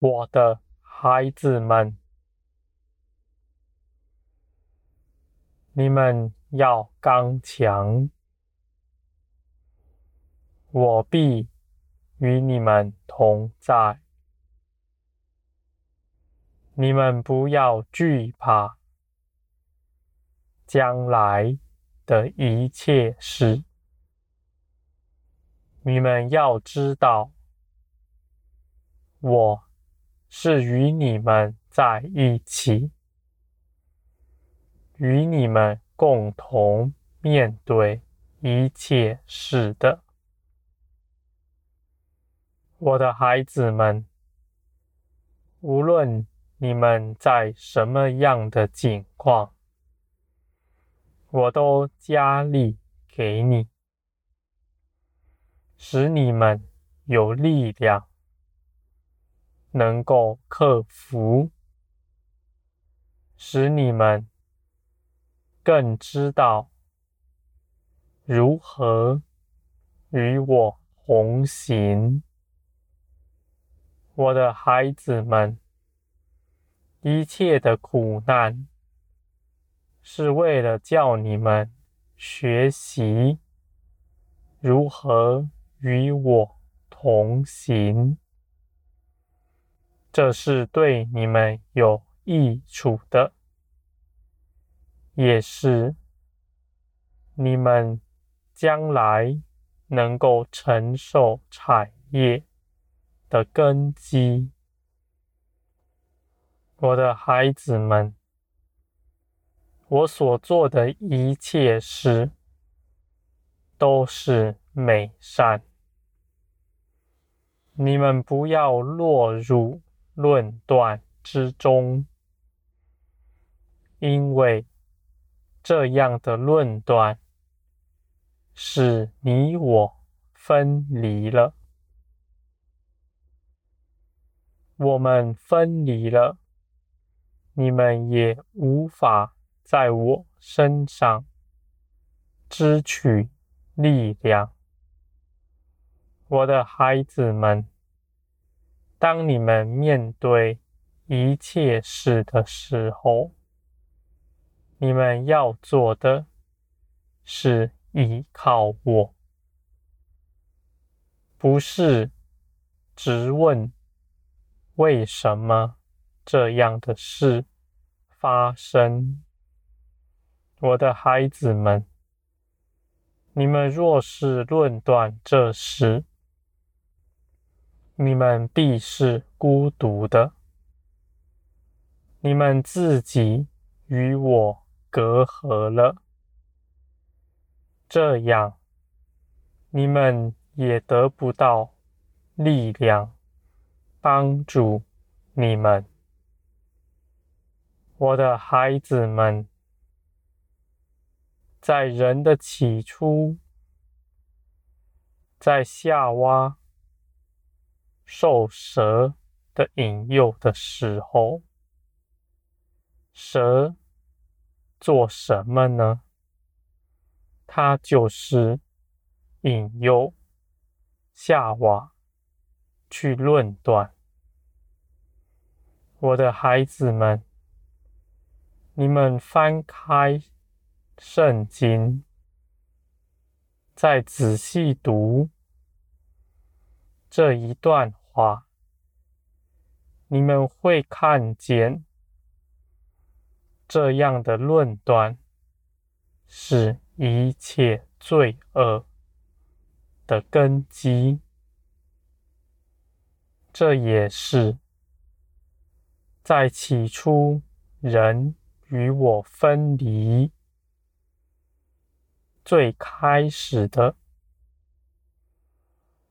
我的孩子们，你们要刚强，我必与你们同在。你们不要惧怕将来的一切事。你们要知道，我是与你们在一起，与你们共同面对一切事的。我的孩子们，无论你们在什么样的境况，我都加力给你。使你们有力量，能够克服；使你们更知道如何与我同行。我的孩子们，一切的苦难是为了叫你们学习如何。与我同行，这是对你们有益处的，也是你们将来能够承受产业的根基。我的孩子们，我所做的一切事都是美善。你们不要落入论断之中，因为这样的论断使你我分离了。我们分离了，你们也无法在我身上支取力量。我的孩子们，当你们面对一切事的时候，你们要做的是依靠我，不是质问为什么这样的事发生。我的孩子们，你们若是论断这事，你们必是孤独的，你们自己与我隔阂了，这样你们也得不到力量帮助你们。我的孩子们，在人的起初，在夏娃。受蛇的引诱的时候，蛇做什么呢？它就是引诱夏娃去论断。我的孩子们，你们翻开圣经，再仔细读这一段。话，你们会看见这样的论断是一切罪恶的根基。这也是在起初人与我分离最开始的，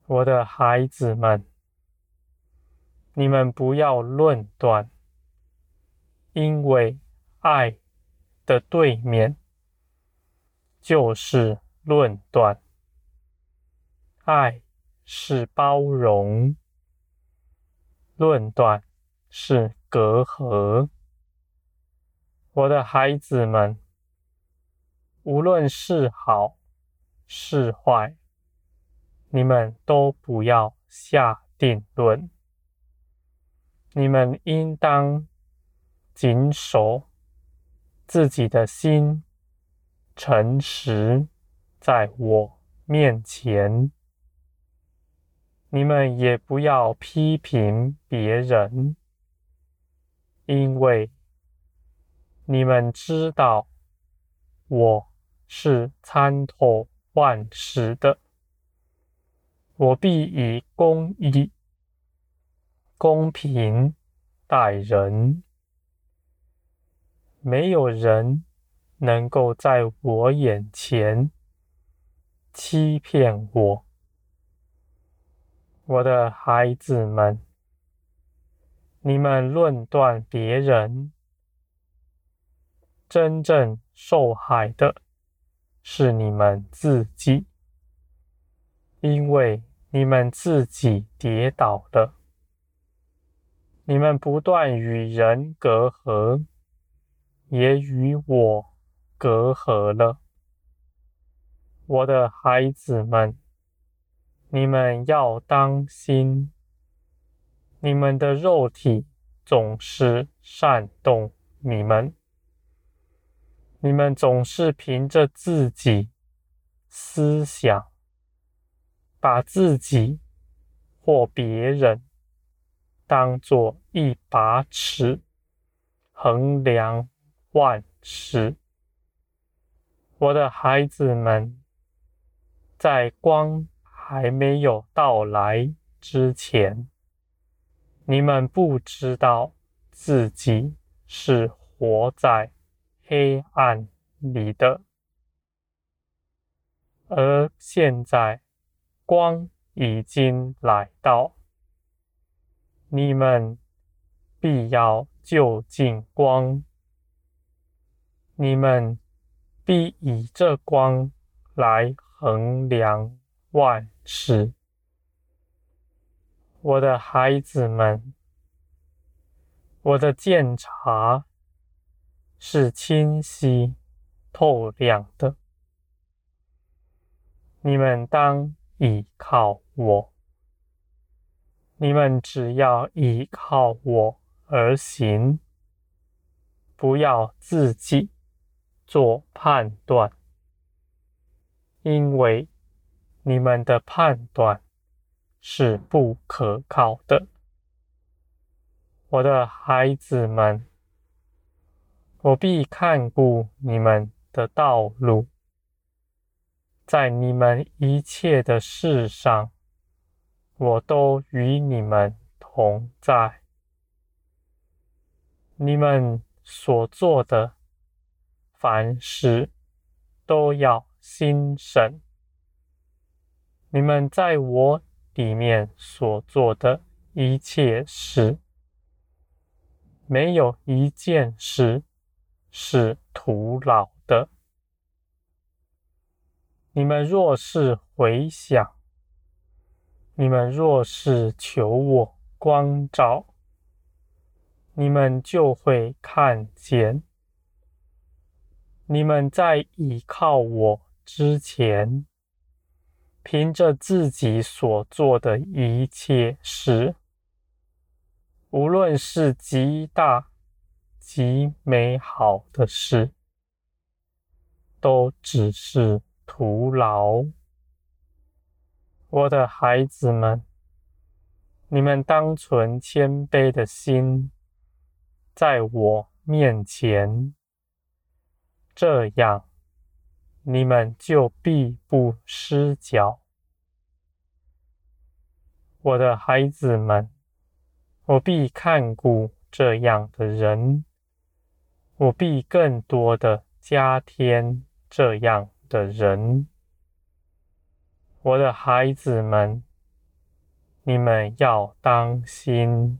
我的孩子们。你们不要论断，因为爱的对面就是论断。爱是包容，论断是隔阂。我的孩子们，无论是好是坏，你们都不要下定论。你们应当谨守自己的心，诚实在我面前。你们也不要批评别人，因为你们知道我是参透万事的。我必以公义、公平待人，没有人能够在我眼前欺骗我。我的孩子们，你们论断别人，真正受害的是你们自己，因为。你们自己跌倒了，你们不断与人隔阂，也与我隔阂了。我的孩子们，你们要当心，你们的肉体总是煽动你们，你们总是凭着自己思想。把自己或别人当作一把尺，衡量万事。我的孩子们，在光还没有到来之前，你们不知道自己是活在黑暗里的，而现在。光已经来到，你们必要就近光，你们必以这光来衡量万事。我的孩子们，我的鉴察是清晰透亮的，你们当。倚靠我，你们只要依靠我而行，不要自己做判断，因为你们的判断是不可靠的。我的孩子们，我必看顾你们的道路。在你们一切的事上，我都与你们同在。你们所做的凡事都要心神。你们在我里面所做的一切事，没有一件事是徒劳的。你们若是回想，你们若是求我光照，你们就会看见。你们在倚靠我之前，凭着自己所做的一切事，无论是极大极美好的事，都只是。徒劳，我的孩子们，你们当存谦卑的心，在我面前，这样你们就必不失脚。我的孩子们，我必看顾这样的人，我必更多的加添这样的人，我的孩子们，你们要当心。